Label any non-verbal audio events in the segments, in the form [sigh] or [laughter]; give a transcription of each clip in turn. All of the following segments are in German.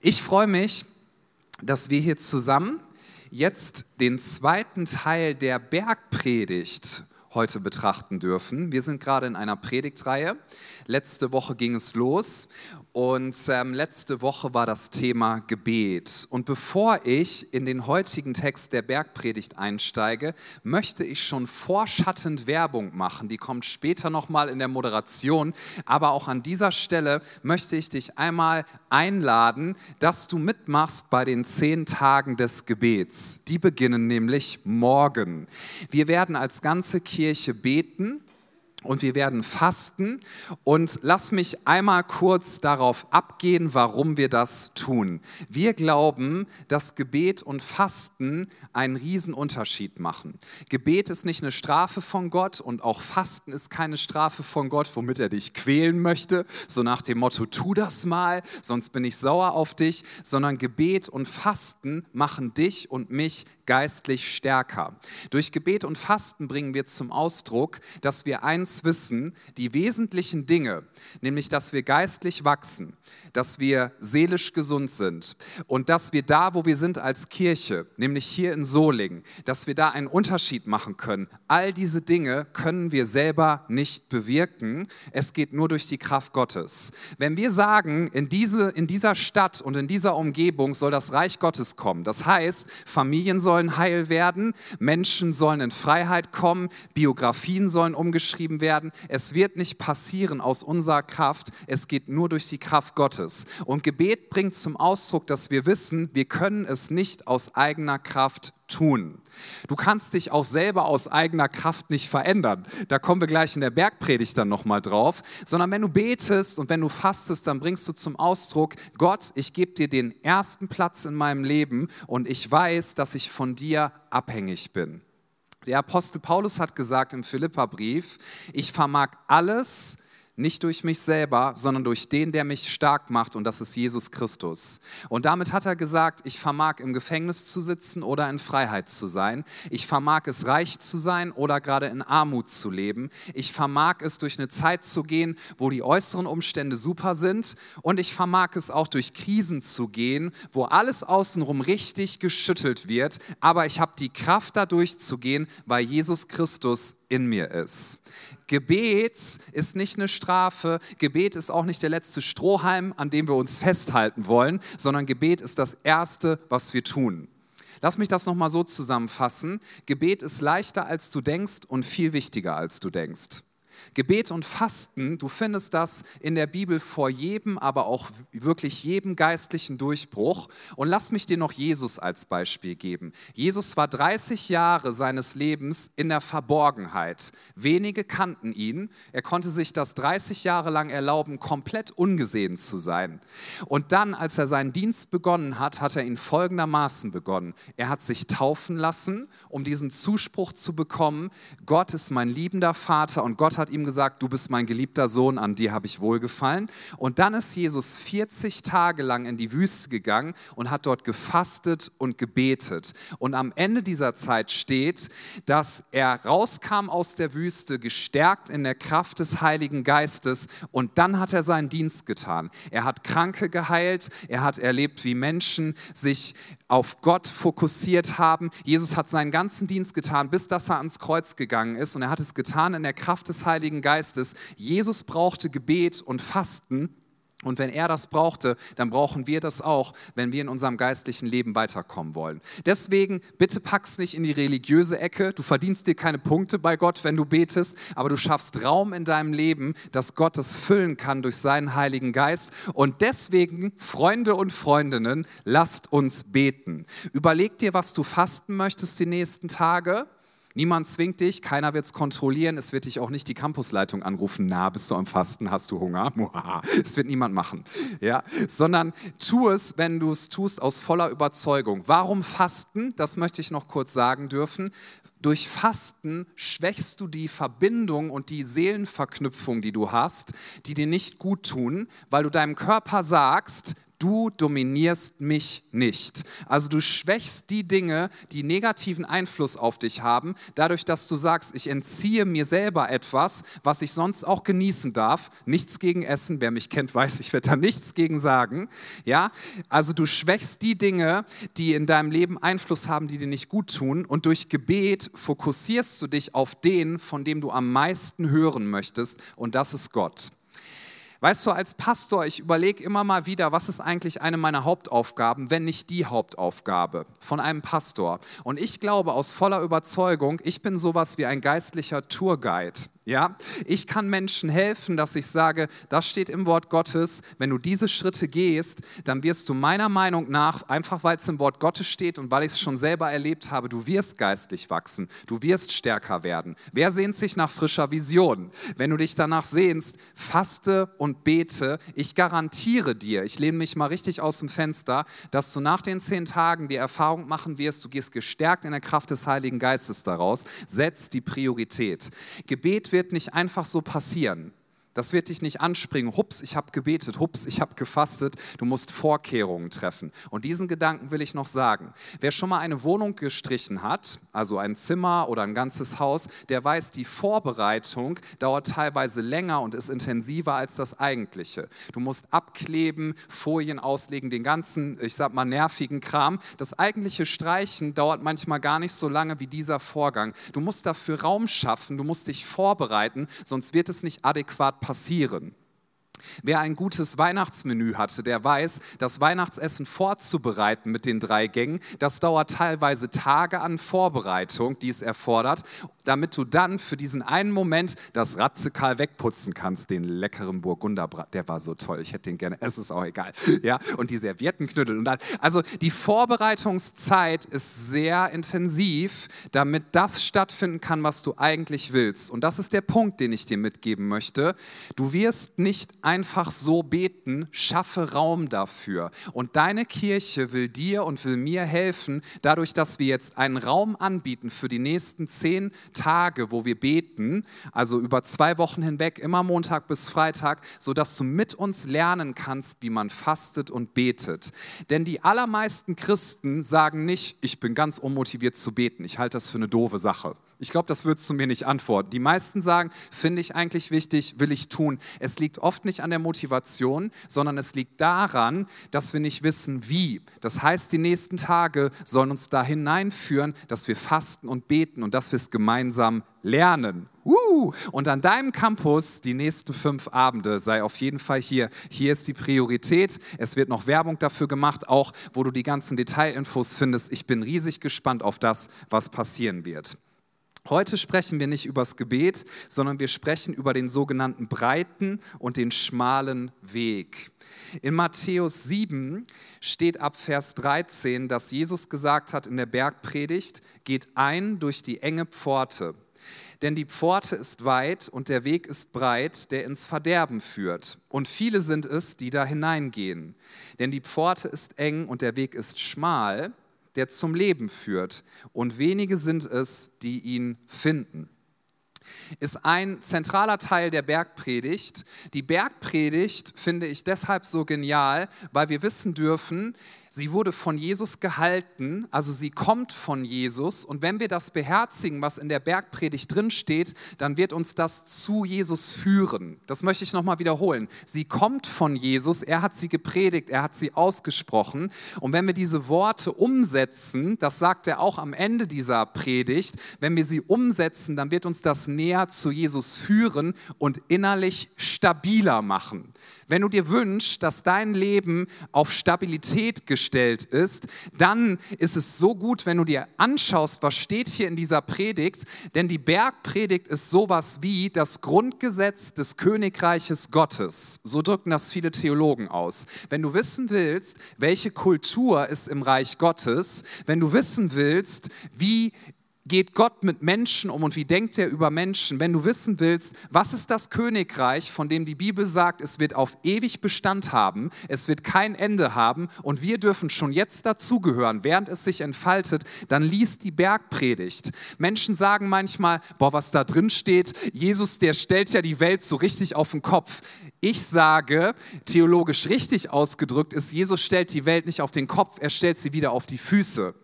Ich freue mich, dass wir hier zusammen jetzt den zweiten Teil der Bergpredigt heute betrachten dürfen. Wir sind gerade in einer Predigtreihe. Letzte Woche ging es los und ähm, letzte Woche war das Thema Gebet. Und bevor ich in den heutigen Text der Bergpredigt einsteige, möchte ich schon vorschattend Werbung machen. Die kommt später nochmal in der Moderation. Aber auch an dieser Stelle möchte ich dich einmal einladen, dass du mitmachst bei den zehn Tagen des Gebets. Die beginnen nämlich morgen. Wir werden als ganze Kirche beten und wir werden fasten. Und lass mich einmal kurz darauf abgehen, warum wir das tun. Wir glauben, dass Gebet und Fasten einen Riesenunterschied machen. Gebet ist nicht eine Strafe von Gott und auch Fasten ist keine Strafe von Gott, womit er dich quälen möchte, so nach dem Motto, tu das mal, sonst bin ich sauer auf dich, sondern Gebet und Fasten machen dich und mich geistlich stärker. Durch Gebet und Fasten bringen wir zum Ausdruck, dass wir eins wissen, die wesentlichen Dinge, nämlich dass wir geistlich wachsen, dass wir seelisch gesund sind und dass wir da, wo wir sind als Kirche, nämlich hier in Solingen, dass wir da einen Unterschied machen können. All diese Dinge können wir selber nicht bewirken. Es geht nur durch die Kraft Gottes. Wenn wir sagen, in, diese, in dieser Stadt und in dieser Umgebung soll das Reich Gottes kommen, das heißt, Familien sollen sollen heil werden, Menschen sollen in Freiheit kommen, Biografien sollen umgeschrieben werden. Es wird nicht passieren aus unserer Kraft, es geht nur durch die Kraft Gottes. Und Gebet bringt zum Ausdruck, dass wir wissen, wir können es nicht aus eigener Kraft tun. Du kannst dich auch selber aus eigener Kraft nicht verändern. Da kommen wir gleich in der Bergpredigt dann nochmal drauf. Sondern wenn du betest und wenn du fastest, dann bringst du zum Ausdruck, Gott, ich gebe dir den ersten Platz in meinem Leben und ich weiß, dass ich von dir abhängig bin. Der Apostel Paulus hat gesagt im Philipperbrief, ich vermag alles, nicht durch mich selber, sondern durch den, der mich stark macht, und das ist Jesus Christus. Und damit hat er gesagt, ich vermag im Gefängnis zu sitzen oder in Freiheit zu sein. Ich vermag es reich zu sein oder gerade in Armut zu leben. Ich vermag es durch eine Zeit zu gehen, wo die äußeren Umstände super sind. Und ich vermag es auch durch Krisen zu gehen, wo alles außenrum richtig geschüttelt wird. Aber ich habe die Kraft, da durchzugehen, weil Jesus Christus in mir ist. Gebet ist nicht eine Strafe, Gebet ist auch nicht der letzte Strohhalm, an dem wir uns festhalten wollen, sondern Gebet ist das Erste, was wir tun. Lass mich das nochmal so zusammenfassen. Gebet ist leichter, als du denkst und viel wichtiger, als du denkst. Gebet und Fasten, du findest das in der Bibel vor jedem, aber auch wirklich jedem geistlichen Durchbruch. Und lass mich dir noch Jesus als Beispiel geben. Jesus war 30 Jahre seines Lebens in der Verborgenheit. Wenige kannten ihn. Er konnte sich das 30 Jahre lang erlauben, komplett ungesehen zu sein. Und dann, als er seinen Dienst begonnen hat, hat er ihn folgendermaßen begonnen. Er hat sich taufen lassen, um diesen Zuspruch zu bekommen, Gott ist mein liebender Vater und Gott hat ihm gesagt, du bist mein geliebter Sohn, an dir habe ich wohlgefallen. Und dann ist Jesus 40 Tage lang in die Wüste gegangen und hat dort gefastet und gebetet. Und am Ende dieser Zeit steht, dass er rauskam aus der Wüste, gestärkt in der Kraft des Heiligen Geistes. Und dann hat er seinen Dienst getan. Er hat Kranke geheilt, er hat erlebt, wie Menschen sich auf Gott fokussiert haben. Jesus hat seinen ganzen Dienst getan, bis dass er ans Kreuz gegangen ist. Und er hat es getan in der Kraft des Heiligen Geistes. Jesus brauchte Gebet und Fasten und wenn er das brauchte, dann brauchen wir das auch, wenn wir in unserem geistlichen Leben weiterkommen wollen. Deswegen, bitte pack's nicht in die religiöse Ecke. Du verdienst dir keine Punkte bei Gott, wenn du betest, aber du schaffst Raum in deinem Leben, dass Gott es füllen kann durch seinen Heiligen Geist. Und deswegen, Freunde und Freundinnen, lasst uns beten. Überleg dir, was du fasten möchtest die nächsten Tage. Niemand zwingt dich, keiner wird es kontrollieren, es wird dich auch nicht die Campusleitung anrufen, na, bist du am Fasten, hast du Hunger? [laughs] Es wird niemand machen, ja, sondern tu es, wenn du es tust, aus voller Überzeugung. Warum Fasten? Das möchte ich noch kurz sagen dürfen. Durch Fasten schwächst du die Verbindung und die Seelenverknüpfung, die du hast, die dir nicht gut tun, weil du deinem Körper sagst, du dominierst mich nicht. Also du schwächst die Dinge, die negativen Einfluss auf dich haben, dadurch, dass du sagst, ich entziehe mir selber etwas, was ich sonst auch genießen darf. Nichts gegen Essen, wer mich kennt, [laughs] weiß, ich werde da nichts gegen sagen. Ja, also du schwächst die Dinge, die in deinem Leben Einfluss haben, die dir nicht gut tun und durch Gebet fokussierst du dich auf den, von dem du am meisten hören möchtest und das ist Gott. Weißt du, als Pastor, ich überlege immer mal wieder, was ist eigentlich eine meiner Hauptaufgaben, wenn nicht die Hauptaufgabe von einem Pastor. Und ich glaube aus voller Überzeugung, ich bin sowas wie ein geistlicher Tourguide. Ja, ich kann Menschen helfen, dass ich sage, das steht im Wort Gottes. Wenn du diese Schritte gehst, dann wirst du meiner Meinung nach, einfach weil es im Wort Gottes steht und weil ich es schon selber erlebt habe, du wirst geistlich wachsen, du wirst stärker werden. Wer sehnt sich nach frischer Vision? Wenn du dich danach sehnst, faste und bete. Ich garantiere dir, ich lehne mich mal richtig aus dem Fenster, dass du nach den zehn Tagen die Erfahrung machen wirst, du gehst gestärkt in der Kraft des Heiligen Geistes daraus. Setz die Priorität. Gebet wird wird nicht einfach so passieren. Das wird dich nicht anspringen, hups, ich habe gebetet, hups, ich habe gefastet. Du musst Vorkehrungen treffen. Und diesen Gedanken will ich noch sagen. Wer schon mal eine Wohnung gestrichen hat, also ein Zimmer oder ein ganzes Haus, der weiß, die Vorbereitung dauert teilweise länger und ist intensiver als das eigentliche. Du musst abkleben, Folien auslegen, den ganzen, ich sag mal, nervigen Kram. Das eigentliche Streichen dauert manchmal gar nicht so lange wie dieser Vorgang. Du musst dafür Raum schaffen, du musst dich vorbereiten, sonst wird es nicht adäquat passieren passieren. Wer ein gutes Weihnachtsmenü hatte, der weiß, das Weihnachtsessen vorzubereiten mit den drei Gängen, das dauert teilweise Tage an Vorbereitung, die es erfordert damit du dann für diesen einen Moment das Ratzekal wegputzen kannst, den leckeren Burgunderbrat. Der war so toll, ich hätte den gerne, es ist auch egal. Ja, und die Serviettenknüttel und dann, also die Vorbereitungszeit ist sehr intensiv, damit das stattfinden kann, was du eigentlich willst. Und das ist der Punkt, den ich dir mitgeben möchte. Du wirst nicht einfach so beten, schaffe Raum dafür. Und deine Kirche will dir und will mir helfen, dadurch, dass wir jetzt einen Raum anbieten für die nächsten zehn Tage, wo wir beten, also über zwei Wochen hinweg, immer Montag bis Freitag, sodass du mit uns lernen kannst, wie man fastet und betet. Denn die allermeisten Christen sagen nicht, ich bin ganz unmotiviert zu beten. Ich halte das für eine doofe Sache. Ich glaube, das würdest du mir nicht antworten. Die meisten sagen, finde ich eigentlich wichtig, will ich tun. Es liegt oft nicht an der Motivation, sondern es liegt daran, dass wir nicht wissen, wie. Das heißt, die nächsten Tage sollen uns da hineinführen, dass wir fasten und beten und dass wir es gemeinsam lernen. Und an deinem Campus die nächsten fünf Abende sei auf jeden Fall hier. Hier ist die Priorität. Es wird noch Werbung dafür gemacht, auch wo du die ganzen Detailinfos findest. Ich bin riesig gespannt auf das, was passieren wird. Heute sprechen wir nicht übers Gebet, sondern wir sprechen über den sogenannten breiten und den schmalen Weg. In Matthäus 7 steht ab Vers 13, dass Jesus gesagt hat in der Bergpredigt, geht ein durch die enge Pforte. Denn die Pforte ist weit und der Weg ist breit, der ins Verderben führt. Und viele sind es, die da hineingehen. Denn die Pforte ist eng und der Weg ist schmal, der zum Leben führt, und wenige sind es, die ihn finden ist ein zentraler Teil der Bergpredigt. Die Bergpredigt finde ich deshalb so genial, weil wir wissen dürfen, Sie wurde von Jesus gehalten, also sie kommt von Jesus. Und wenn wir das beherzigen, was in der Bergpredigt drin steht, dann wird uns das zu Jesus führen. Das möchte ich nochmal wiederholen. Sie kommt von Jesus, er hat sie gepredigt, er hat sie ausgesprochen. Und wenn wir diese Worte umsetzen, das sagt er auch am Ende dieser Predigt, wenn wir sie umsetzen, dann wird uns das näher zu Jesus führen und innerlich stabiler machen. Wenn du dir wünschst, dass dein Leben auf Stabilität gestellt ist, dann ist es so gut, wenn du dir anschaust, was steht hier in dieser Predigt. Denn die Bergpredigt ist sowas wie das Grundgesetz des Königreiches Gottes. So drücken das viele Theologen aus. Wenn du wissen willst, welche Kultur ist im Reich Gottes, wenn du wissen willst, wie geht Gott mit Menschen um und wie denkt er über Menschen? Wenn du wissen willst, was ist das Königreich, von dem die Bibel sagt, es wird auf ewig Bestand haben, es wird kein Ende haben und wir dürfen schon jetzt dazugehören, während es sich entfaltet, dann liest die Bergpredigt. Menschen sagen manchmal, boah, was da drin steht, Jesus, der stellt ja die Welt so richtig auf den Kopf. Ich sage, theologisch richtig ausgedrückt ist, Jesus stellt die Welt nicht auf den Kopf, er stellt sie wieder auf die Füße.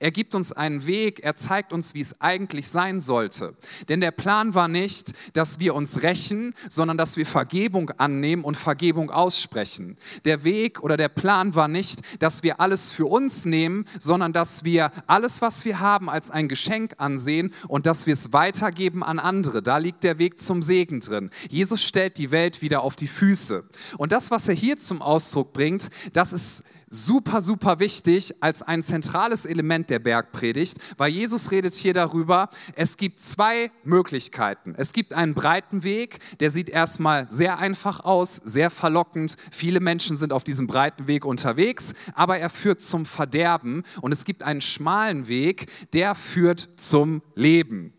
Er gibt uns einen Weg, er zeigt uns, wie es eigentlich sein sollte. Denn der Plan war nicht, dass wir uns rächen, sondern dass wir Vergebung annehmen und Vergebung aussprechen. Der Weg oder der Plan war nicht, dass wir alles für uns nehmen, sondern dass wir alles, was wir haben, als ein Geschenk ansehen und dass wir es weitergeben an andere. Da liegt der Weg zum Segen drin. Jesus stellt die Welt wieder auf die Füße. Und das, was er hier zum Ausdruck bringt, das ist super, super wichtig als ein zentrales Element der Bergpredigt, weil Jesus redet hier darüber, es gibt zwei Möglichkeiten. Es gibt einen breiten Weg, der sieht erstmal sehr einfach aus, sehr verlockend. Viele Menschen sind auf diesem breiten Weg unterwegs, aber er führt zum Verderben. Und es gibt einen schmalen Weg, der führt zum Leben.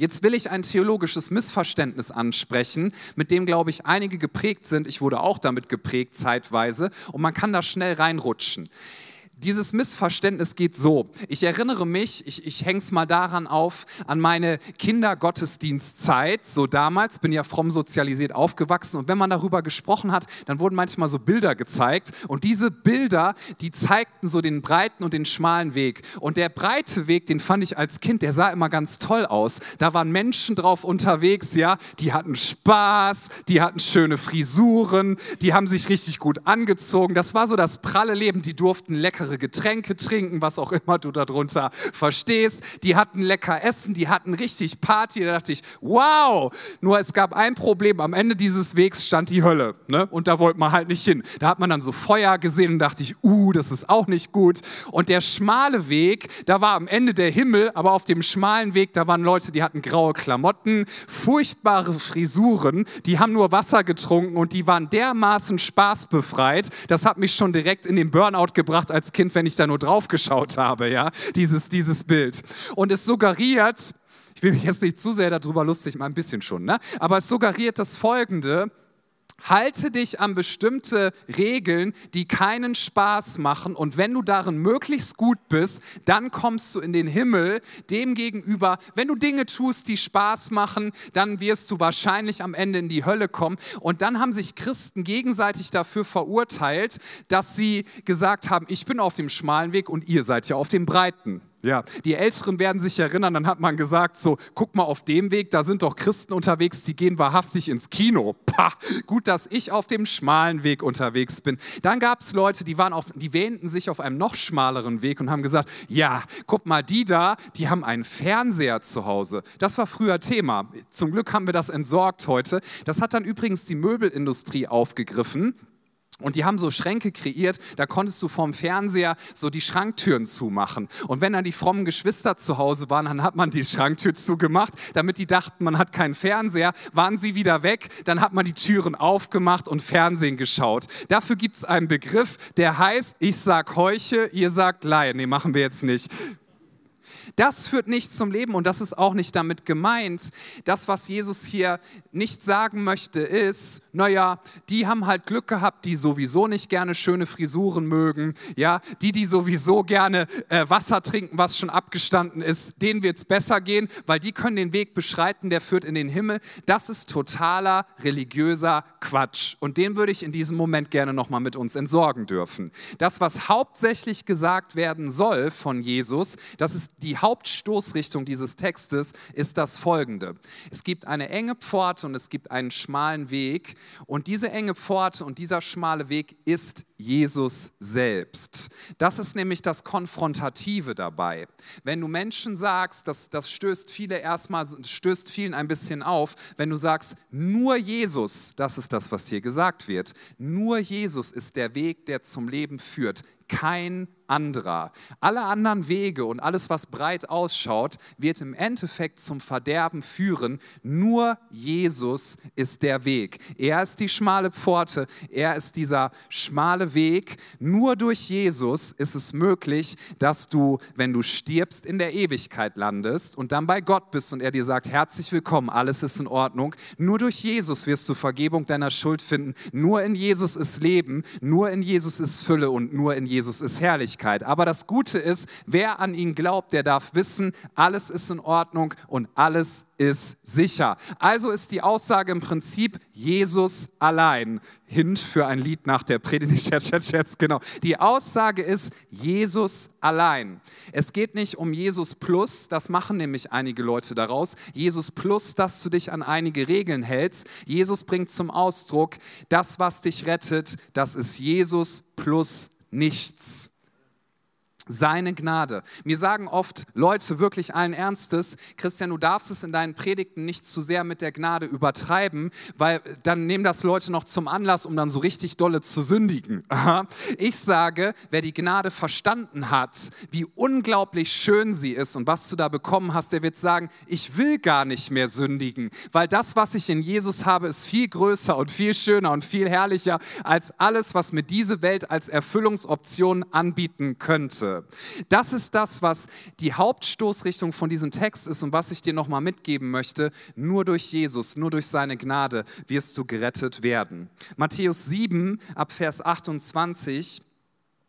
Jetzt will ich ein theologisches Missverständnis ansprechen, mit dem, glaube ich, einige geprägt sind. Ich wurde auch damit geprägt zeitweise und man kann da schnell reinrutschen. Dieses Missverständnis geht so. Ich erinnere mich, ich, ich hänge es mal daran auf, an meine Kindergottesdienstzeit. So damals, bin ja fromm sozialisiert aufgewachsen. Und wenn man darüber gesprochen hat, dann wurden manchmal so Bilder gezeigt. Und diese Bilder, die zeigten so den breiten und den schmalen Weg. Und der breite Weg, den fand ich als Kind, der sah immer ganz toll aus. Da waren Menschen drauf unterwegs, ja. Die hatten Spaß, die hatten schöne Frisuren, die haben sich richtig gut angezogen. Das war so das pralle Leben. Die durften leckere leckere Getränke trinken, was auch immer du darunter verstehst. Die hatten lecker Essen, die hatten richtig Party. Da dachte ich, wow! Nur es gab ein Problem. Am Ende dieses Wegs stand die Hölle. Ne? Und da wollte man halt nicht hin. Da hat man dann so Feuer gesehen und dachte ich, uh, das ist auch nicht gut. Und der schmale Weg, da war am Ende der Himmel, aber auf dem schmalen Weg, da waren Leute, die hatten graue Klamotten, furchtbare Frisuren, die haben nur Wasser getrunken und die waren dermaßen spaßbefreit. Das hat mich schon direkt in den Burnout gebracht als Kind, wenn ich da nur drauf geschaut habe, ja, dieses, dieses Bild. Und es suggeriert, ich will mich jetzt nicht zu sehr darüber lustig machen, ein bisschen schon, ne? aber es suggeriert das Folgende, Halte dich an bestimmte Regeln, die keinen Spaß machen. Und wenn du darin möglichst gut bist, dann kommst du in den Himmel. Demgegenüber, wenn du Dinge tust, die Spaß machen, dann wirst du wahrscheinlich am Ende in die Hölle kommen. Und dann haben sich Christen gegenseitig dafür verurteilt, dass sie gesagt haben, ich bin auf dem schmalen Weg und ihr seid ja auf dem breiten. Ja, die Älteren werden sich erinnern, dann hat man gesagt, so, guck mal auf dem Weg, da sind doch Christen unterwegs, die gehen wahrhaftig ins Kino. Pah, gut, dass ich auf dem schmalen Weg unterwegs bin. Dann gab es Leute, die, waren auf, die wähnten sich auf einem noch schmaleren Weg und haben gesagt, ja, guck mal, die da, die haben einen Fernseher zu Hause. Das war früher Thema. Zum Glück haben wir das entsorgt heute. Das hat dann übrigens die Möbelindustrie aufgegriffen. Und die haben so Schränke kreiert, da konntest du vom Fernseher so die Schranktüren zumachen. Und wenn dann die frommen Geschwister zu Hause waren, dann hat man die Schranktür zugemacht, damit die dachten, man hat keinen Fernseher. Waren sie wieder weg, dann hat man die Türen aufgemacht und Fernsehen geschaut. Dafür gibt es einen Begriff, der heißt, ich sag Heuche, ihr sagt Laie. Nee, machen wir jetzt nicht. Das führt nicht zum Leben und das ist auch nicht damit gemeint. Das, was Jesus hier nicht sagen möchte, ist, naja, die haben halt Glück gehabt, die sowieso nicht gerne schöne Frisuren mögen, ja, die, die sowieso gerne äh, Wasser trinken, was schon abgestanden ist, denen wird es besser gehen, weil die können den Weg beschreiten, der führt in den Himmel. Das ist totaler religiöser Quatsch und den würde ich in diesem Moment gerne nochmal mit uns entsorgen dürfen. Das, was hauptsächlich gesagt werden soll von Jesus, das ist die Hauptstoßrichtung dieses Textes ist das folgende. Es gibt eine enge Pforte und es gibt einen schmalen Weg und diese enge Pforte und dieser schmale Weg ist Jesus selbst. Das ist nämlich das Konfrontative dabei. Wenn du Menschen sagst, das, das stößt viele erstmal, stößt vielen ein bisschen auf, wenn du sagst, nur Jesus, das ist das, was hier gesagt wird, nur Jesus ist der Weg, der zum Leben führt, kein anderer. Alle anderen Wege und alles, was breit ausschaut, wird im Endeffekt zum Verderben führen. Nur Jesus ist der Weg. Er ist die schmale Pforte, er ist dieser schmale Weg. Nur durch Jesus ist es möglich, dass du, wenn du stirbst, in der Ewigkeit landest und dann bei Gott bist und er dir sagt, herzlich willkommen, alles ist in Ordnung. Nur durch Jesus wirst du Vergebung deiner Schuld finden. Nur in Jesus ist Leben, nur in Jesus ist Fülle und nur in Jesus ist Herrlichkeit. Aber das Gute ist, wer an ihn glaubt, der darf wissen, alles ist in Ordnung und alles ist sicher. Also ist die Aussage im Prinzip Jesus allein. Hint für ein Lied nach der Predigt, [laughs] genau. Die Aussage ist Jesus allein. Es geht nicht um Jesus plus, das machen nämlich einige Leute daraus. Jesus plus, dass du dich an einige Regeln hältst. Jesus bringt zum Ausdruck, das, was dich rettet, das ist Jesus plus nichts seine Gnade. Mir sagen oft Leute wirklich allen Ernstes, Christian, du darfst es in deinen Predigten nicht zu sehr mit der Gnade übertreiben, weil dann nehmen das Leute noch zum Anlass, um dann so richtig dolle zu sündigen. [laughs] Ich sage, wer die Gnade verstanden hat, wie unglaublich schön sie ist und was du da bekommen hast, der wird sagen, ich will gar nicht mehr sündigen, weil das, was ich in Jesus habe, ist viel größer und viel schöner und viel herrlicher als alles, was mir diese Welt als Erfüllungsoption anbieten könnte. Das ist das, was die Hauptstoßrichtung von diesem Text ist und was ich dir nochmal mitgeben möchte. Nur durch Jesus, nur durch seine Gnade wirst du gerettet werden. Matthäus 7 ab Vers 28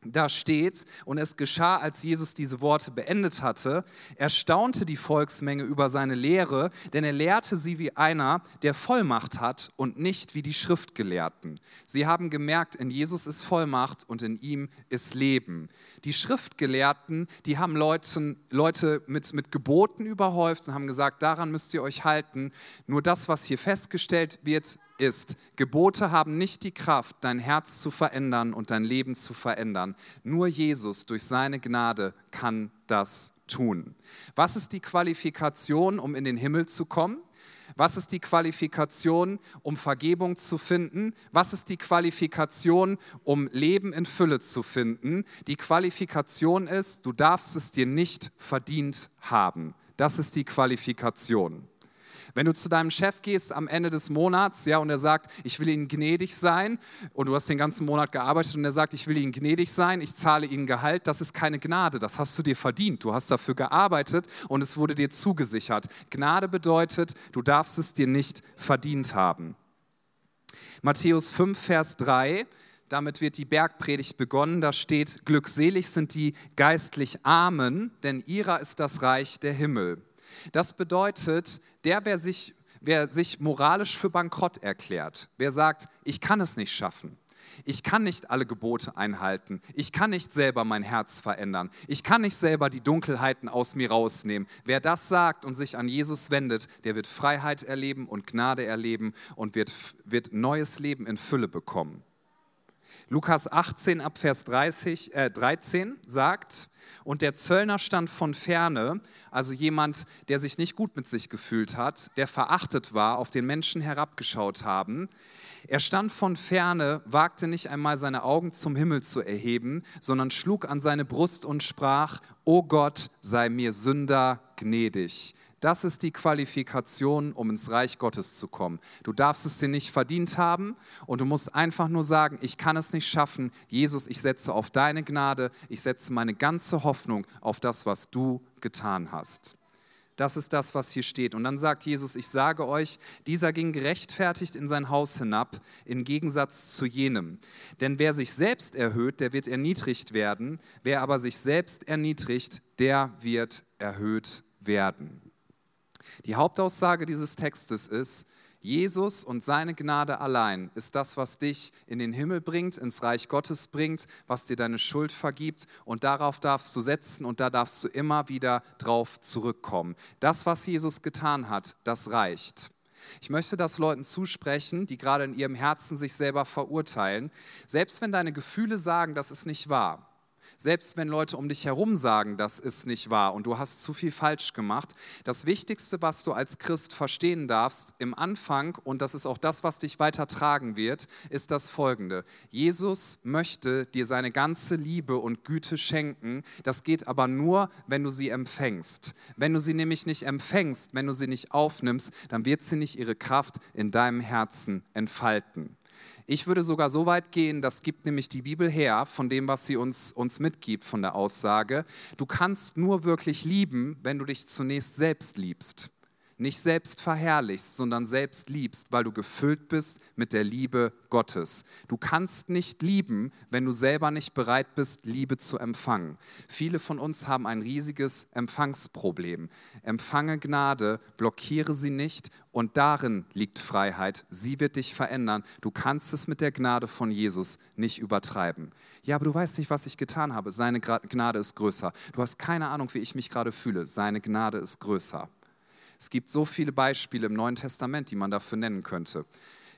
da steht, und es geschah, als Jesus diese Worte beendet hatte, erstaunte die Volksmenge über seine Lehre, denn er lehrte sie wie einer, der Vollmacht hat und nicht wie die Schriftgelehrten. Sie haben gemerkt, in Jesus ist Vollmacht und in ihm ist Leben. Die Schriftgelehrten, die haben Leuten, Leute mit, mit Geboten überhäuft und haben gesagt, daran müsst ihr euch halten. Nur das, was hier festgestellt wird, ist, Gebote haben nicht die Kraft, dein Herz zu verändern und dein Leben zu verändern. Nur Jesus durch seine Gnade kann das tun. Was ist die Qualifikation, um in den Himmel zu kommen? Was ist die Qualifikation, um Vergebung zu finden? Was ist die Qualifikation, um Leben in Fülle zu finden? Die Qualifikation ist, du darfst es dir nicht verdient haben. Das ist die Qualifikation. Wenn du zu deinem Chef gehst am Ende des Monats, ja, und er sagt, ich will Ihnen gnädig sein, und du hast den ganzen Monat gearbeitet und er sagt, ich will Ihnen gnädig sein, ich zahle Ihnen Gehalt, das ist keine Gnade, das hast du dir verdient. Du hast dafür gearbeitet und es wurde dir zugesichert. Gnade bedeutet, du darfst es dir nicht verdient haben. Matthäus 5, Vers 3 damit wird die Bergpredigt begonnen. Da steht, glückselig sind die geistlich Armen, denn ihrer ist das Reich der Himmel. Das bedeutet, der, wer sich, wer sich moralisch für bankrott erklärt, wer sagt, ich kann es nicht schaffen, ich kann nicht alle Gebote einhalten, ich kann nicht selber mein Herz verändern, ich kann nicht selber die Dunkelheiten aus mir rausnehmen. Wer das sagt und sich an Jesus wendet, der wird Freiheit erleben und Gnade erleben und wird, wird neues Leben in Fülle bekommen. Lukas 18 ab Vers 30, äh 13 sagt, und der Zöllner stand von ferne, also jemand, der sich nicht gut mit sich gefühlt hat, der verachtet war, auf den Menschen herabgeschaut haben. Er stand von ferne, wagte nicht einmal seine Augen zum Himmel zu erheben, sondern schlug an seine Brust und sprach, O Gott, sei mir Sünder gnädig. Das ist die Qualifikation, um ins Reich Gottes zu kommen. Du darfst es dir nicht verdient haben und du musst einfach nur sagen, ich kann es nicht schaffen. Jesus, ich setze auf deine Gnade, ich setze meine ganze Hoffnung auf das, was du getan hast. Das ist das, was hier steht. Und dann sagt Jesus, ich sage euch, dieser ging gerechtfertigt in sein Haus hinab, im Gegensatz zu jenem. Denn wer sich selbst erhöht, der wird erniedrigt werden. Wer aber sich selbst erniedrigt, der wird erhöht werden. Die Hauptaussage dieses Textes ist, Jesus und seine Gnade allein ist das, was dich in den Himmel bringt, ins Reich Gottes bringt, was dir deine Schuld vergibt und darauf darfst du setzen und da darfst du immer wieder drauf zurückkommen. Das, was Jesus getan hat, das reicht. Ich möchte das Leuten zusprechen, die gerade in ihrem Herzen sich selber verurteilen, selbst wenn deine Gefühle sagen, das ist nicht wahr, selbst wenn Leute um dich herum sagen, das ist nicht wahr und du hast zu viel falsch gemacht. Das Wichtigste, was du als Christ verstehen darfst im Anfang, und das ist auch das, was dich weiter tragen wird, ist das folgende. Jesus möchte dir seine ganze Liebe und Güte schenken. Das geht aber nur, wenn du sie empfängst. Wenn du sie nämlich nicht empfängst, wenn du sie nicht aufnimmst, dann wird sie nicht ihre Kraft in deinem Herzen entfalten. Ich würde sogar so weit gehen, das gibt nämlich die Bibel her, von dem, was sie uns, uns mitgibt, von der Aussage, du kannst nur wirklich lieben, wenn du dich zunächst selbst liebst nicht selbst verherrlichst, sondern selbst liebst, weil du gefüllt bist mit der Liebe Gottes. Du kannst nicht lieben, wenn du selber nicht bereit bist, Liebe zu empfangen. Viele von uns haben ein riesiges Empfangsproblem. Empfange Gnade, blockiere sie nicht und darin liegt Freiheit. Sie wird dich verändern. Du kannst es mit der Gnade von Jesus nicht übertreiben. Ja, aber du weißt nicht, was ich getan habe. Seine Gnade ist größer. Du hast keine Ahnung, wie ich mich gerade fühle. Seine Gnade ist größer. Es gibt so viele Beispiele im Neuen Testament, die man dafür nennen könnte.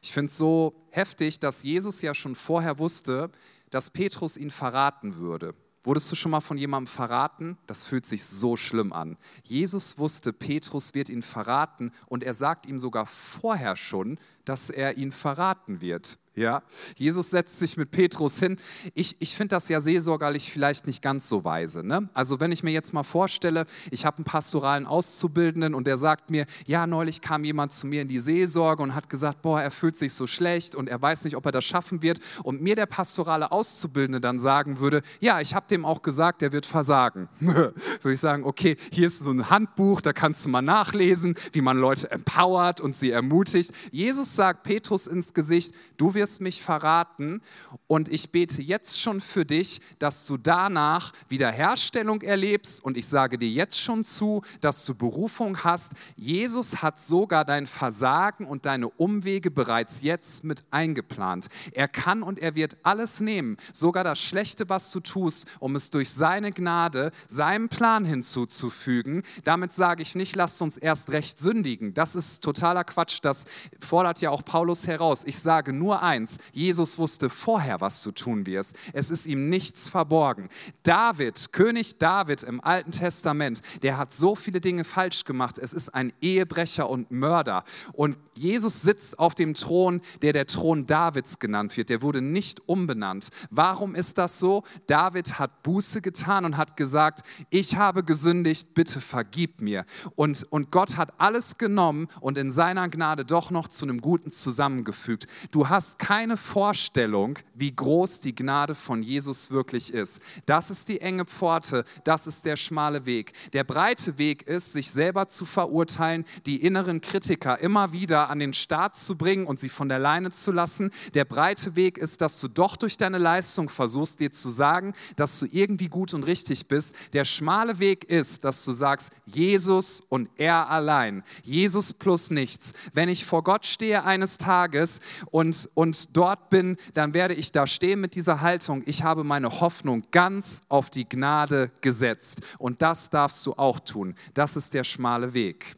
Ich finde es so heftig, dass Jesus ja schon vorher wusste, dass Petrus ihn verraten würde. Wurdest du schon mal von jemandem verraten? Das fühlt sich so schlimm an. Jesus wusste, Petrus wird ihn verraten und er sagt ihm sogar vorher schon, dass er ihn verraten wird. Ja, Jesus setzt sich mit Petrus hin. Ich, ich finde das ja seelsorgerlich vielleicht nicht ganz so weise. Ne? Also wenn ich mir jetzt mal vorstelle, ich habe einen pastoralen Auszubildenden und der sagt mir, ja, neulich kam jemand zu mir in die Seelsorge und hat gesagt, boah, er fühlt sich so schlecht und er weiß nicht, ob er das schaffen wird. Und mir der pastorale Auszubildende dann sagen würde, ja, ich habe dem auch gesagt, er wird versagen. [laughs] würde ich sagen, okay, hier ist so ein Handbuch, da kannst du mal nachlesen, wie man Leute empowert und sie ermutigt. Jesus sagt Petrus ins Gesicht, du wirst mich verraten und ich bete jetzt schon für dich, dass du danach Wiederherstellung erlebst und ich sage dir jetzt schon zu, dass du Berufung hast. Jesus hat sogar dein Versagen und deine Umwege bereits jetzt mit eingeplant. Er kann und er wird alles nehmen, sogar das Schlechte, was du tust, um es durch seine Gnade seinem Plan hinzuzufügen. Damit sage ich nicht, lasst uns erst recht sündigen. Das ist totaler Quatsch. Das fordert ja auch Paulus heraus. Ich sage nur eins, Jesus wusste vorher, was du tun wirst. Es ist ihm nichts verborgen. David, König David im Alten Testament, der hat so viele Dinge falsch gemacht. Es ist ein Ehebrecher und Mörder. Und Jesus sitzt auf dem Thron, der der Thron Davids genannt wird. Der wurde nicht umbenannt. Warum ist das so? David hat Buße getan und hat gesagt, ich habe gesündigt, bitte vergib mir. Und, und Gott hat alles genommen und in seiner Gnade doch noch zu einem Guten zusammengefügt. Du hast keine Vorstellung, wie groß die Gnade von Jesus wirklich ist. Das ist die enge Pforte, das ist der schmale Weg. Der breite Weg ist, sich selber zu verurteilen, die inneren Kritiker immer wieder an den Start zu bringen und sie von der Leine zu lassen. Der breite Weg ist, dass du doch durch deine Leistung versuchst, dir zu sagen, dass du irgendwie gut und richtig bist. Der schmale Weg ist, dass du sagst, Jesus und er allein. Jesus plus nichts. Wenn ich vor Gott stehe eines Tages und und dort bin, dann werde ich da stehen mit dieser Haltung. Ich habe meine Hoffnung ganz auf die Gnade gesetzt. Und das darfst du auch tun. Das ist der schmale Weg.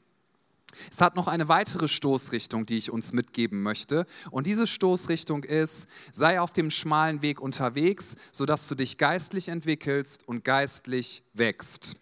Es hat noch eine weitere Stoßrichtung, die ich uns mitgeben möchte. Und diese Stoßrichtung ist, sei auf dem schmalen Weg unterwegs, sodass du dich geistlich entwickelst und geistlich wächst.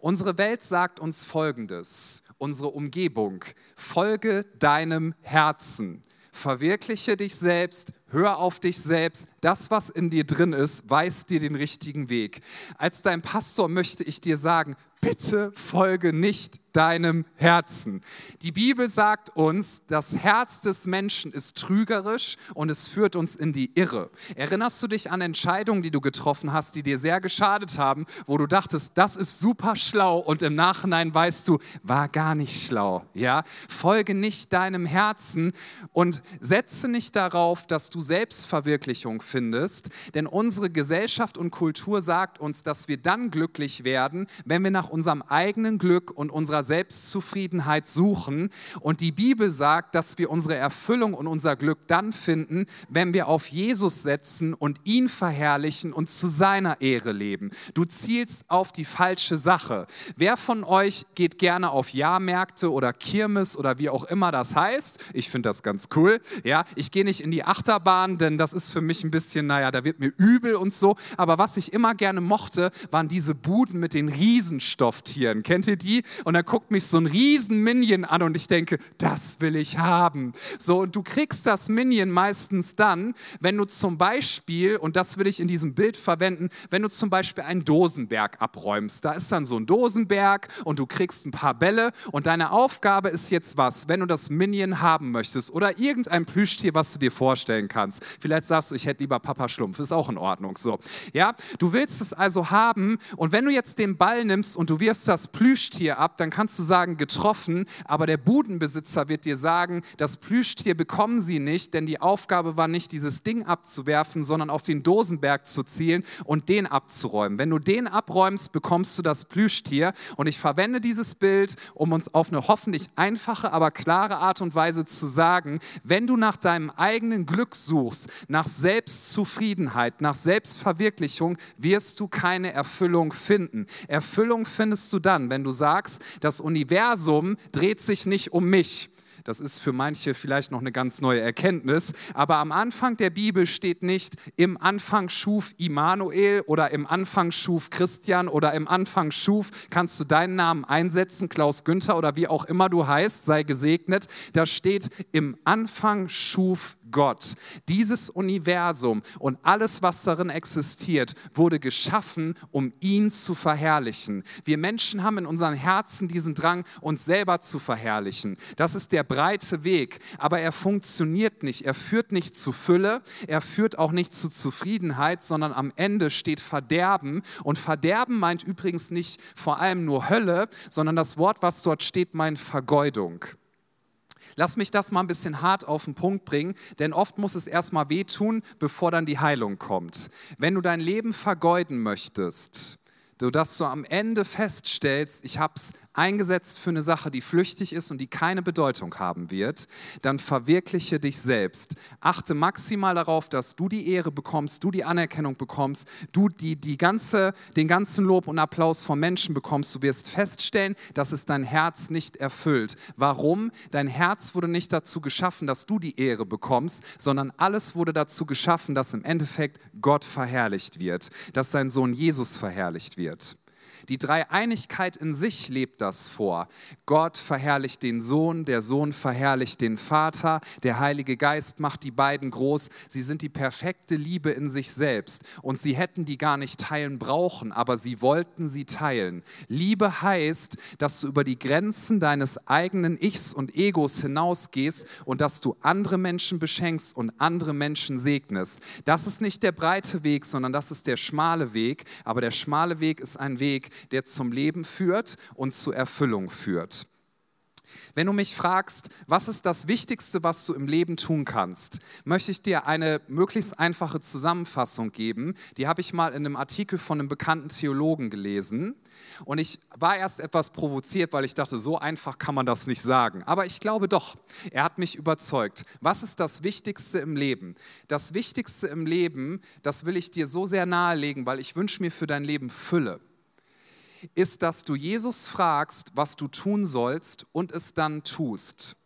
Unsere Welt sagt uns Folgendes, unsere Umgebung, folge deinem Herzen. Verwirkliche dich selbst, hör auf dich selbst. Das, was in dir drin ist, weist dir den richtigen Weg. Als dein Pastor möchte ich dir sagen, bitte folge nicht deinem Herzen. Die Bibel sagt uns, das Herz des Menschen ist trügerisch und es führt uns in die Irre. Erinnerst du dich an Entscheidungen, die du getroffen hast, die dir sehr geschadet haben, wo du dachtest, das ist super schlau und im Nachhinein weißt du, war gar nicht schlau. Ja? Folge nicht deinem Herzen und setze nicht darauf, dass du Selbstverwirklichung findest, denn unsere Gesellschaft und Kultur sagt uns, dass wir dann glücklich werden, wenn wir nach unserem eigenen Glück und unserer unserer Selbstzufriedenheit suchen. Und die Bibel sagt, dass wir unsere Erfüllung und unser Glück dann finden, wenn wir auf Jesus setzen und ihn verherrlichen und zu seiner Ehre leben. Du zielst auf die falsche Sache. Wer von euch geht gerne auf Jahrmärkte oder Kirmes oder wie auch immer das heißt? Ich finde das ganz cool. Ja, ich gehe nicht in die Achterbahn waren, denn das ist für mich ein bisschen, naja, da wird mir übel und so. Aber was ich immer gerne mochte, waren diese Buden mit den Riesenstofftieren. Kennt ihr die? Und dann guckt mich so ein Riesen-Minion an und ich denke, das will ich haben. So, und du kriegst das Minion meistens dann, wenn du zum Beispiel, und das will ich in diesem Bild verwenden, wenn du zum Beispiel einen Dosenberg abräumst. Da ist dann so ein Dosenberg und du kriegst ein paar Bälle und deine Aufgabe ist jetzt was, wenn du das Minion haben möchtest oder irgendein Plüschtier, was du dir vorstellen kannst. Vielleicht sagst du, ich hätte lieber Papa Schlumpf, ist auch in Ordnung so. Ja, du willst es also haben und wenn du jetzt den Ball nimmst und du wirfst das Plüschtier ab, dann kannst du sagen getroffen, aber der Budenbesitzer wird dir sagen, das Plüschtier bekommen sie nicht, denn die Aufgabe war nicht dieses Ding abzuwerfen, sondern auf den Dosenberg zu zielen und den abzuräumen. Wenn du den abräumst, bekommst du das Plüschtier und ich verwende dieses Bild, um uns auf eine hoffentlich einfache, aber klare Art und Weise zu sagen, wenn du nach deinem eigenen Glück suchst, nach Selbstzufriedenheit, nach Selbstverwirklichung, wirst du keine Erfüllung finden. Erfüllung findest du dann, wenn du sagst, das Universum dreht sich nicht um mich das ist für manche vielleicht noch eine ganz neue Erkenntnis. Aber am Anfang der Bibel steht nicht, im Anfang schuf Immanuel oder im Anfang schuf Christian oder im Anfang schuf, kannst du deinen Namen einsetzen, Klaus Günther oder wie auch immer du heißt, sei gesegnet. Da steht, im Anfang schuf Gott. Dieses Universum und alles, was darin existiert, wurde geschaffen, um ihn zu verherrlichen. Wir Menschen haben in unserem Herzen diesen Drang, uns selber zu verherrlichen. Das ist der breite Weg, aber er funktioniert nicht. Er führt nicht zu Fülle, er führt auch nicht zu Zufriedenheit, sondern am Ende steht Verderben. Und Verderben meint übrigens nicht vor allem nur Hölle, sondern das Wort, was dort steht, meint Vergeudung. Lass mich das mal ein bisschen hart auf den Punkt bringen, denn oft muss es erstmal wehtun, bevor dann die Heilung kommt. Wenn du dein Leben vergeuden möchtest, sodass du am Ende feststellst, ich habe es eingesetzt für eine Sache, die flüchtig ist und die keine Bedeutung haben wird, dann verwirkliche dich selbst. Achte maximal darauf, dass du die Ehre bekommst, du die Anerkennung bekommst, du die, die ganze, den ganzen Lob und Applaus von Menschen bekommst. Du wirst feststellen, dass es dein Herz nicht erfüllt. Warum? Dein Herz wurde nicht dazu geschaffen, dass du die Ehre bekommst, sondern alles wurde dazu geschaffen, dass im Endeffekt Gott verherrlicht wird, dass sein Sohn Jesus verherrlicht wird. Die Dreieinigkeit in sich lebt das vor. Gott verherrlicht den Sohn, der Sohn verherrlicht den Vater, der Heilige Geist macht die beiden groß. Sie sind die perfekte Liebe in sich selbst und sie hätten die gar nicht teilen brauchen, aber sie wollten sie teilen. Liebe heißt, dass du über die Grenzen deines eigenen Ichs und Egos hinausgehst und dass du andere Menschen beschenkst und andere Menschen segnest. Das ist nicht der breite Weg, sondern das ist der schmale Weg, aber der schmale Weg ist ein Weg, der zum Leben führt und zur Erfüllung führt. Wenn du mich fragst, was ist das Wichtigste, was du im Leben tun kannst, möchte ich dir eine möglichst einfache Zusammenfassung geben. Die habe ich mal in einem Artikel von einem bekannten Theologen gelesen. Und ich war erst etwas provoziert, weil ich dachte, so einfach kann man das nicht sagen. Aber ich glaube doch, er hat mich überzeugt. Was ist das Wichtigste im Leben? Das Wichtigste im Leben, das will ich dir so sehr nahelegen, weil ich wünsche mir für dein Leben Fülle ist, dass du Jesus fragst, was du tun sollst und es dann tust.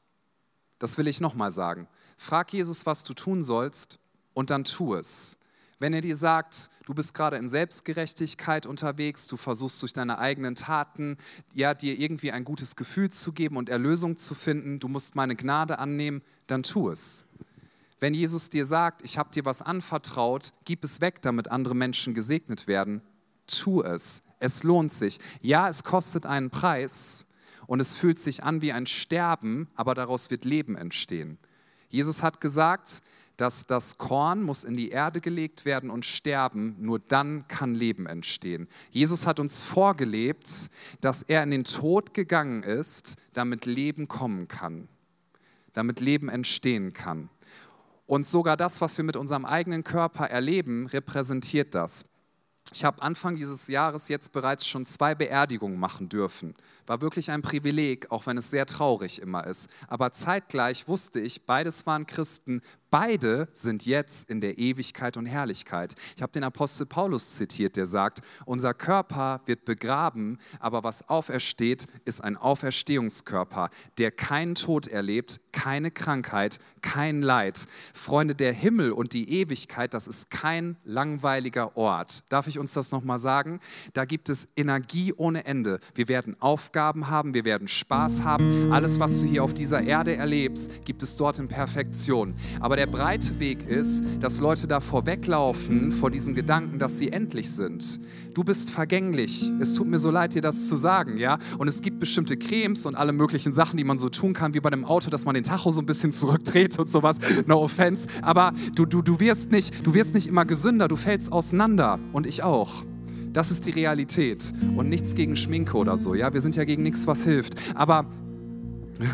Das will ich nochmal sagen. Frag Jesus, was du tun sollst und dann tu es. Wenn er dir sagt, du bist gerade in Selbstgerechtigkeit unterwegs, du versuchst durch deine eigenen Taten ja, dir irgendwie ein gutes Gefühl zu geben und Erlösung zu finden, du musst meine Gnade annehmen, dann tu es. Wenn Jesus dir sagt, ich habe dir was anvertraut, gib es weg, damit andere Menschen gesegnet werden, tu es. Es lohnt sich. Ja, es kostet einen Preis und es fühlt sich an wie ein Sterben, aber daraus wird Leben entstehen. Jesus hat gesagt, dass das Korn muss in die Erde gelegt werden und sterben, nur dann kann Leben entstehen. Jesus hat uns vorgelebt, dass er in den Tod gegangen ist, damit Leben kommen kann, damit Leben entstehen kann. Und sogar das, was wir mit unserem eigenen Körper erleben, repräsentiert das. Ich habe Anfang dieses Jahres jetzt bereits schon zwei Beerdigungen machen dürfen. War wirklich ein Privileg, auch wenn es sehr traurig immer ist. Aber zeitgleich wusste ich, beides waren Christen, Beide sind jetzt in der Ewigkeit und Herrlichkeit. Ich habe den Apostel Paulus zitiert, der sagt, unser Körper wird begraben, aber was aufersteht, ist ein Auferstehungskörper, der keinen Tod erlebt, keine Krankheit, kein Leid. Freunde, der Himmel und die Ewigkeit, das ist kein langweiliger Ort. Darf ich uns das nochmal sagen? Da gibt es Energie ohne Ende. Wir werden Aufgaben haben, wir werden Spaß haben. Alles, was du hier auf dieser Erde erlebst, gibt es dort in Perfektion. Aber der breite Weg ist, dass Leute da vorweglaufen vor diesem Gedanken, dass sie endlich sind. Du bist vergänglich. Es tut mir so leid, dir das zu sagen, ja? Und es gibt bestimmte Cremes und alle möglichen Sachen, die man so tun kann, wie bei einem Auto, dass man den Tacho so ein bisschen zurückdreht und sowas. No offense. Aber du, du, du, wirst nicht, du wirst nicht immer gesünder, du fällst auseinander. Und ich auch. Das ist die Realität und nichts gegen Schminke oder so. Ja, wir sind ja gegen nichts, was hilft. Aber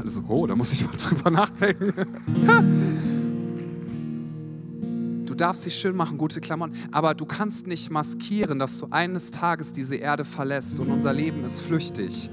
also, oh, da muss ich mal [laughs] drüber nachdenken. [laughs] du darfst dich schön machen, gute Klammern, aber du kannst nicht maskieren, dass du eines Tages diese Erde verlässt und unser Leben ist flüchtig.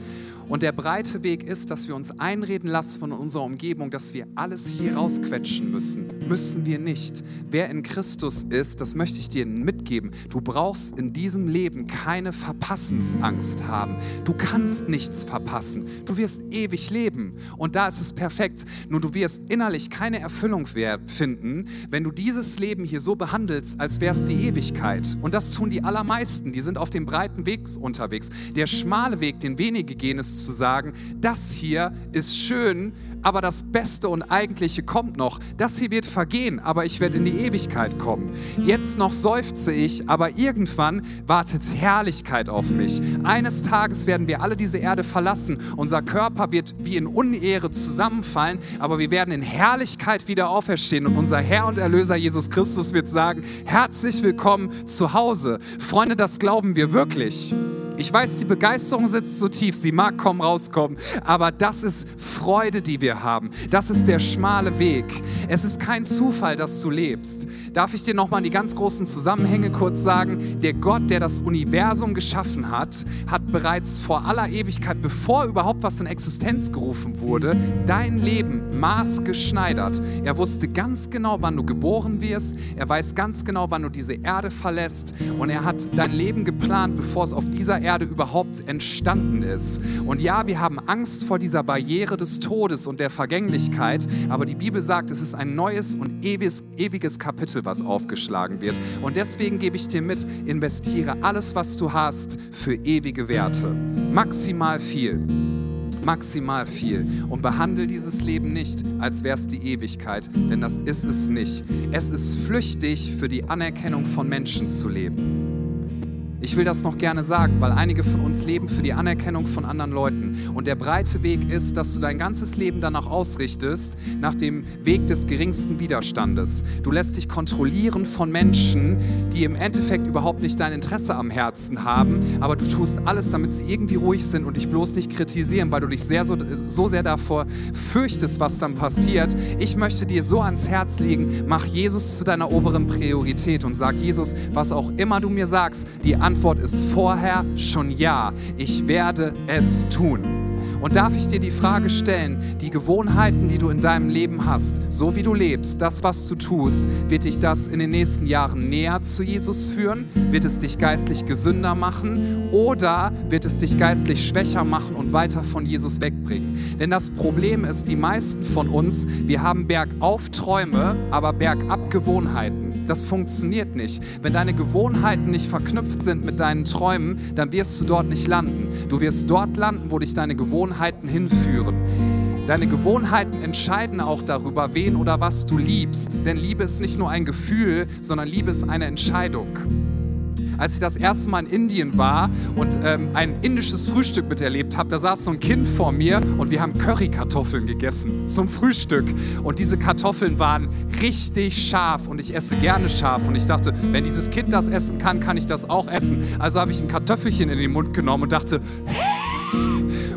Und der breite Weg ist, dass wir uns einreden lassen von unserer Umgebung, dass wir alles hier rausquetschen müssen. Müssen wir nicht. Wer in Christus ist, das möchte ich dir mitgeben. Du brauchst in diesem Leben keine Verpassensangst haben. Du kannst nichts verpassen. Du wirst ewig leben. Und da ist es perfekt. Nur du wirst innerlich keine Erfüllung finden, wenn du dieses Leben hier so behandelst, als wäre es die Ewigkeit. Und das tun die allermeisten. Die sind auf dem breiten Weg unterwegs. Der schmale Weg, den wenige gehen, ist zu sagen, das hier ist schön, aber das Beste und Eigentliche kommt noch. Das hier wird vergehen, aber ich werde in die Ewigkeit kommen. Jetzt noch seufze ich, aber irgendwann wartet Herrlichkeit auf mich. Eines Tages werden wir alle diese Erde verlassen. Unser Körper wird wie in Unehre zusammenfallen, aber wir werden in Herrlichkeit wieder auferstehen und unser Herr und Erlöser Jesus Christus wird sagen, herzlich willkommen zu Hause. Freunde, das glauben wir wirklich. Ich weiß, die Begeisterung sitzt so tief, sie mag kommen, rauskommen, aber das ist Freude, die wir haben. Das ist der schmale Weg. Es ist kein Zufall, dass du lebst. Darf ich dir nochmal die ganz großen Zusammenhänge kurz sagen? Der Gott, der das Universum geschaffen hat, hat bereits vor aller Ewigkeit, bevor überhaupt was in Existenz gerufen wurde, dein Leben maßgeschneidert. Er wusste ganz genau, wann du geboren wirst. Er weiß ganz genau, wann du diese Erde verlässt. Und er hat dein Leben geplant, bevor es auf dieser Erde überhaupt entstanden ist. Und ja, wir haben Angst vor dieser Barriere des Todes und der Vergänglichkeit, aber die Bibel sagt, es ist ein neues und ewiges, ewiges Kapitel, was aufgeschlagen wird. Und deswegen gebe ich dir mit, investiere alles, was du hast, für ewige Werte. Maximal viel maximal viel und behandle dieses Leben nicht, als wäre es die Ewigkeit, denn das ist es nicht. Es ist flüchtig, für die Anerkennung von Menschen zu leben. Ich will das noch gerne sagen, weil einige von uns leben für die Anerkennung von anderen Leuten. Und der breite Weg ist, dass du dein ganzes Leben danach ausrichtest, nach dem Weg des geringsten Widerstandes. Du lässt dich kontrollieren von Menschen, die im Endeffekt überhaupt nicht dein Interesse am Herzen haben, aber du tust alles, damit sie irgendwie ruhig sind und dich bloß nicht kritisieren, weil du dich sehr, so, so sehr davor fürchtest, was dann passiert. Ich möchte dir so ans Herz legen, mach Jesus zu deiner oberen Priorität und sag Jesus, was auch immer du mir sagst, die Antwort ist vorher schon ja. Ich werde es tun. Und darf ich dir die Frage stellen, die Gewohnheiten, die du in deinem Leben hast, so wie du lebst, das, was du tust, wird dich das in den nächsten Jahren näher zu Jesus führen? Wird es dich geistlich gesünder machen? Oder wird es dich geistlich schwächer machen und weiter von Jesus wegbringen? Denn das Problem ist, die meisten von uns, wir haben bergauf Träume, aber bergab Gewohnheiten. Das funktioniert nicht. Wenn deine Gewohnheiten nicht verknüpft sind mit deinen Träumen, dann wirst du dort nicht landen. Du wirst dort landen, wo dich deine Gewohnheiten hinführen. Deine Gewohnheiten entscheiden auch darüber, wen oder was du liebst. Denn Liebe ist nicht nur ein Gefühl, sondern Liebe ist eine Entscheidung als ich das erste Mal in Indien war und ähm, ein indisches Frühstück miterlebt habe, da saß so ein Kind vor mir und wir haben Currykartoffeln gegessen zum Frühstück. Und diese Kartoffeln waren richtig scharf und ich esse gerne scharf. Und ich dachte, wenn dieses Kind das essen kann, kann ich das auch essen. Also habe ich ein Kartoffelchen in den Mund genommen und dachte,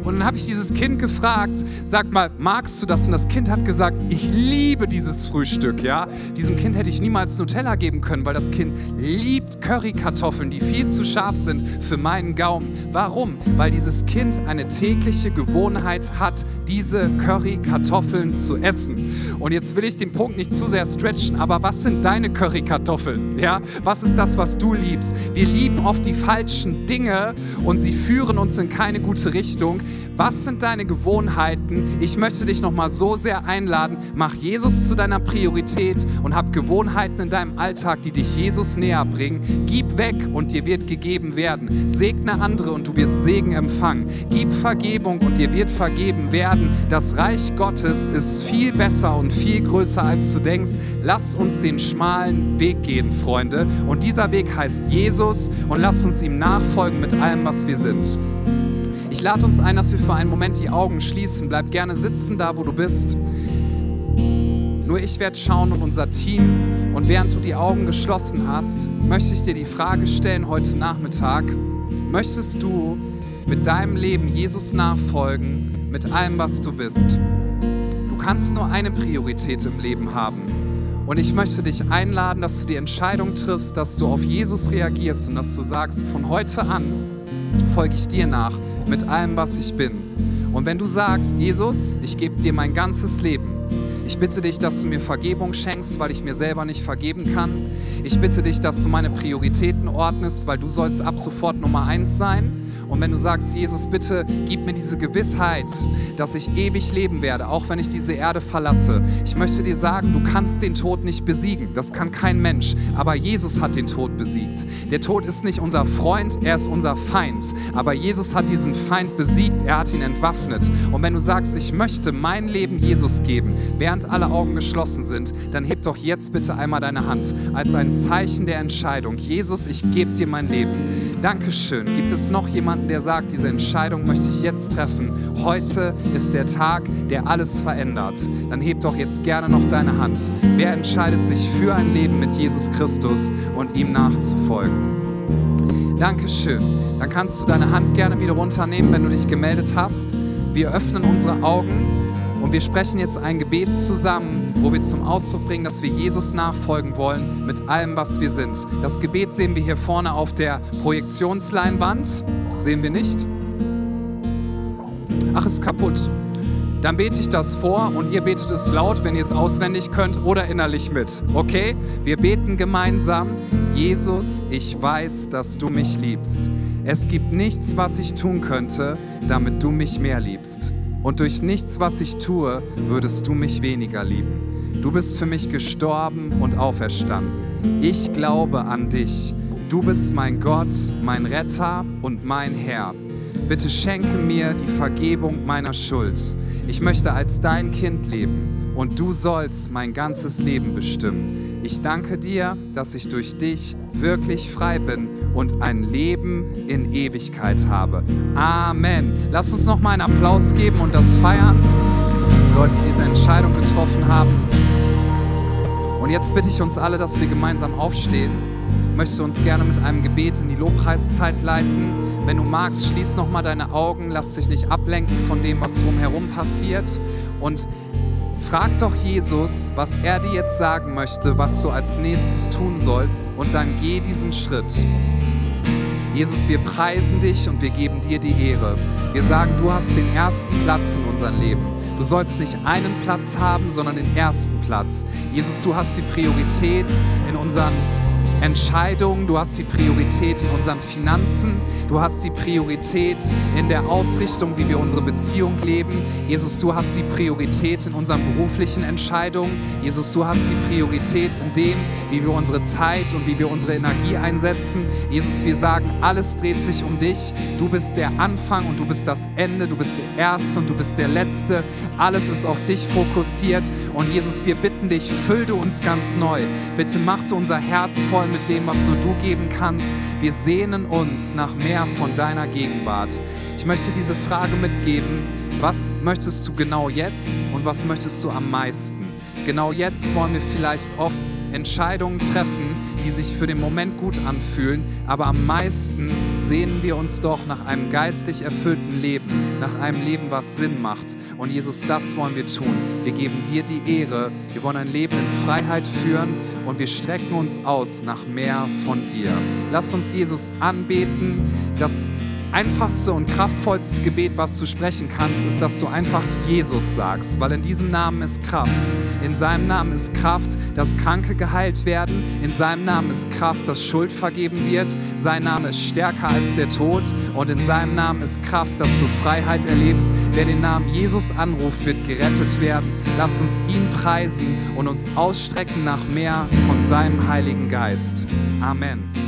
und dann habe ich dieses Kind gefragt, sag mal, magst du das? Und das Kind hat gesagt, ich liebe dieses Frühstück, ja. Diesem Kind hätte ich niemals Nutella geben können, weil das Kind liebt Currykartoffeln, die viel zu scharf sind für meinen Gaumen. Warum? Weil dieses Kind eine tägliche Gewohnheit hat, diese Currykartoffeln zu essen. Und jetzt will ich den Punkt nicht zu sehr stretchen, aber was sind deine Currykartoffeln? Ja? Was ist das, was du liebst? Wir lieben oft die falschen Dinge und sie führen uns in keine gute Richtung. Was sind deine Gewohnheiten? Ich möchte dich noch mal so sehr einladen, mach Jesus zu deiner Priorität und hab Gewohnheiten in deinem Alltag, die dich Jesus näher bringen. Gib weg und dir wird gegeben werden. Segne andere und du wirst Segen empfangen. Gib Vergebung und dir wird vergeben werden. Das Reich Gottes ist viel besser und viel größer als du denkst. Lass uns den schmalen Weg gehen, Freunde. Und dieser Weg heißt Jesus und lass uns ihm nachfolgen mit allem, was wir sind. Ich lade uns ein, dass wir für einen Moment die Augen schließen. Bleib gerne sitzen da, wo du bist. Nur ich werde schauen und unser Team. Und während du die Augen geschlossen hast, möchte ich dir die Frage stellen heute Nachmittag. Möchtest du mit deinem Leben Jesus nachfolgen, mit allem, was du bist? Du kannst nur eine Priorität im Leben haben. Und ich möchte dich einladen, dass du die Entscheidung triffst, dass du auf Jesus reagierst und dass du sagst, von heute an folge ich dir nach mit allem, was ich bin. Und wenn du sagst, Jesus, ich gebe dir mein ganzes Leben, ich bitte dich, dass du mir Vergebung schenkst, weil ich mir selber nicht vergeben kann. Ich bitte dich, dass du meine Prioritäten ordnest, weil du sollst ab sofort Nummer eins sein. Und wenn du sagst, Jesus, bitte gib mir diese Gewissheit, dass ich ewig leben werde, auch wenn ich diese Erde verlasse. Ich möchte dir sagen, du kannst den Tod nicht besiegen. Das kann kein Mensch. Aber Jesus hat den Tod besiegt. Der Tod ist nicht unser Freund, er ist unser Feind. Aber Jesus hat diesen Feind besiegt, er hat ihn entwaffnet. Und wenn du sagst, ich möchte mein Leben Jesus geben, während alle Augen geschlossen sind, dann heb doch jetzt bitte einmal deine Hand als ein Zeichen der Entscheidung. Jesus, ich gebe dir mein Leben. Dankeschön. Gibt es noch jemanden, der sagt, diese Entscheidung möchte ich jetzt treffen? Heute ist der Tag, der alles verändert. Dann heb doch jetzt gerne noch deine Hand. Wer entscheidet sich für ein Leben mit Jesus Christus und ihm nachzufolgen? Dankeschön. Dann kannst du deine Hand gerne wieder runternehmen, wenn du dich gemeldet hast. Wir öffnen unsere Augen und wir sprechen jetzt ein Gebet zusammen, wo wir zum Ausdruck bringen, dass wir Jesus nachfolgen wollen mit allem, was wir sind. Das Gebet sehen wir hier vorne auf der Projektionsleinwand. Sehen wir nicht? Ach, ist kaputt. Dann bete ich das vor und ihr betet es laut, wenn ihr es auswendig könnt oder innerlich mit. Okay? Wir beten gemeinsam. Jesus, ich weiß, dass du mich liebst. Es gibt nichts, was ich tun könnte, damit du mich mehr liebst. Und durch nichts, was ich tue, würdest du mich weniger lieben. Du bist für mich gestorben und auferstanden. Ich glaube an dich. Du bist mein Gott, mein Retter und mein Herr. Bitte schenke mir die Vergebung meiner Schuld. Ich möchte als dein Kind leben und du sollst mein ganzes Leben bestimmen. Ich danke dir, dass ich durch dich wirklich frei bin und ein Leben in Ewigkeit habe. Amen. Lass uns noch mal einen Applaus geben und das feiern für Leute, die diese Entscheidung getroffen haben. Und jetzt bitte ich uns alle, dass wir gemeinsam aufstehen. Möchte uns gerne mit einem Gebet in die Lobpreiszeit leiten. Wenn du magst, schließ noch mal deine Augen, lass dich nicht ablenken von dem, was drumherum passiert und Frag doch Jesus, was er dir jetzt sagen möchte, was du als nächstes tun sollst und dann geh diesen Schritt. Jesus, wir preisen dich und wir geben dir die Ehre. Wir sagen, du hast den ersten Platz in unserem Leben. Du sollst nicht einen Platz haben, sondern den ersten Platz. Jesus, du hast die Priorität in unseren Entscheidungen, du hast die Priorität in unseren Finanzen, du hast die Priorität in der Ausrichtung, wie wir unsere Beziehung leben. Jesus, du hast die Priorität in unseren beruflichen Entscheidungen. Jesus, du hast die Priorität in dem, wie wir unsere Zeit und wie wir unsere Energie einsetzen. Jesus, wir sagen, alles dreht sich um dich. Du bist der Anfang und du bist das Ende, du bist der Erste und du bist der Letzte. Alles ist auf dich fokussiert und Jesus, wir bitten dich, füll du uns ganz neu. Bitte mach du unser Herz voll mit dem, was nur du geben kannst. Wir sehnen uns nach mehr von deiner Gegenwart. Ich möchte diese Frage mitgeben. Was möchtest du genau jetzt und was möchtest du am meisten? Genau jetzt wollen wir vielleicht oft Entscheidungen treffen, die sich für den Moment gut anfühlen, aber am meisten sehnen wir uns doch nach einem geistlich erfüllten Leben, nach einem Leben, was Sinn macht. Und Jesus, das wollen wir tun. Wir geben dir die Ehre. Wir wollen ein Leben in Freiheit führen und wir strecken uns aus nach mehr von dir. Lass uns Jesus anbeten, dass einfachste und kraftvollste Gebet, was du sprechen kannst, ist, dass du einfach Jesus sagst, weil in diesem Namen ist Kraft. In seinem Namen ist Kraft, dass Kranke geheilt werden. In seinem Namen ist Kraft, dass Schuld vergeben wird. Sein Name ist stärker als der Tod und in seinem Namen ist Kraft, dass du Freiheit erlebst. Wer den Namen Jesus anruft, wird gerettet werden. Lass uns ihn preisen und uns ausstrecken nach mehr von seinem Heiligen Geist. Amen.